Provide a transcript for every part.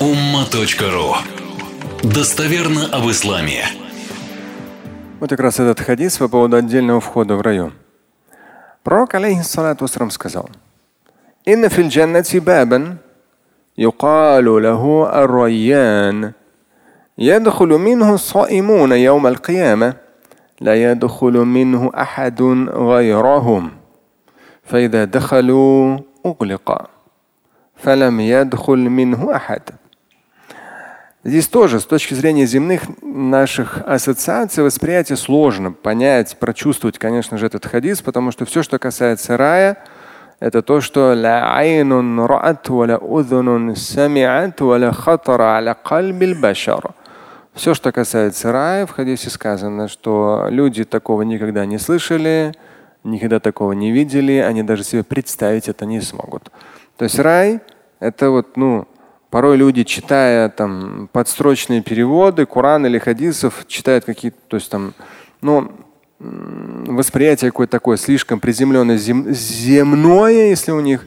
umma.ru Достоверно об исламе. Вот как раз этот хадис по поводу отдельного входа в район. Пророк, алейхиссалату сказал, «Инна фил джаннати бабан يقال له الريان يدخل منه الصائمون يوم القيامة لا يدخل منه أحد غيرهم فإذا دخلوا أغلق فلم يدخل منه أحد Здесь тоже с точки зрения земных наших ассоциаций восприятия сложно понять, прочувствовать, конечно же, этот хадис, потому что все, что касается рая, это то, что все, что касается рая, в хадисе сказано, что люди такого никогда не слышали, никогда такого не видели, они даже себе представить это не смогут. То есть рай – это вот, ну, порой люди, читая там подстрочные переводы Корана или хадисов, читают какие-то, то есть там, ну, восприятие какое-то такое слишком приземленное, зем, земное, если у них,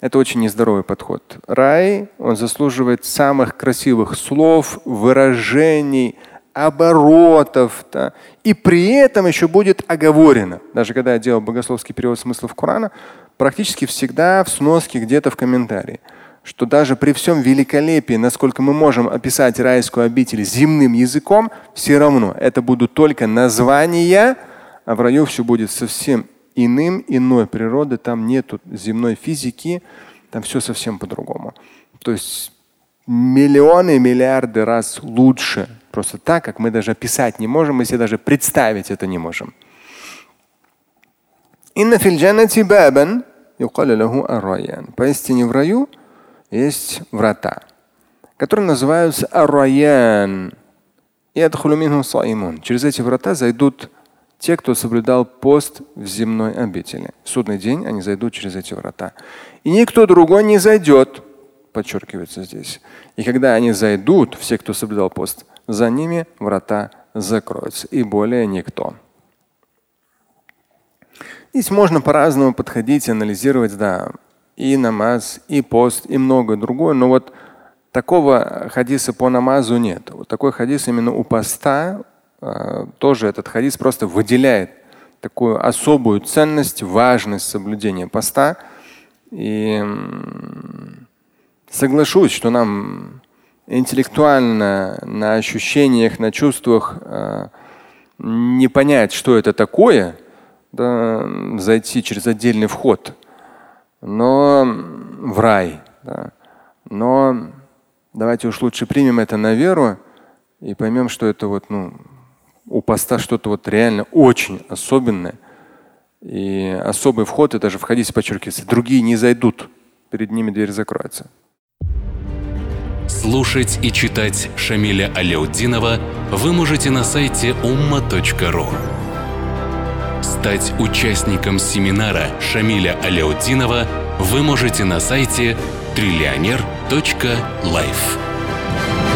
это очень нездоровый подход. Рай, он заслуживает самых красивых слов, выражений, оборотов. Да, и при этом еще будет оговорено. Даже когда я делал богословский перевод смыслов Корана, практически всегда в сноске где-то в комментарии что даже при всем великолепии, насколько мы можем описать райскую обитель земным языком, все равно это будут только названия, а в раю все будет совсем иным, иной природы, там нет земной физики, там все совсем по-другому. То есть миллионы, миллиарды раз лучше. Просто так, как мы даже описать не можем, мы себе даже представить это не можем. Поистине в раю есть врата, которые называются Араян. И Через эти врата зайдут те, кто соблюдал пост в земной обители. В судный день они зайдут через эти врата. И никто другой не зайдет, подчеркивается здесь. И когда они зайдут, все, кто соблюдал пост, за ними врата закроются. И более никто. Здесь можно по-разному подходить, анализировать, да, и намаз, и пост, и многое другое. Но вот такого хадиса по намазу нет. Вот такой хадис именно у поста, э, тоже этот хадис просто выделяет такую особую ценность, важность соблюдения поста. И соглашусь, что нам интеллектуально, на ощущениях, на чувствах э, не понять, что это такое, да, зайти через отдельный вход но в рай. Да. Но давайте уж лучше примем это на веру и поймем, что это вот, ну, у поста что-то вот реально очень особенное. И особый вход, и даже входить подчеркивается, другие не зайдут, перед ними дверь закроется. Слушать и читать Шамиля Аляутдинова вы можете на сайте umma.ru. Стать участником семинара Шамиля Аляутдинова вы можете на сайте триллионер.life.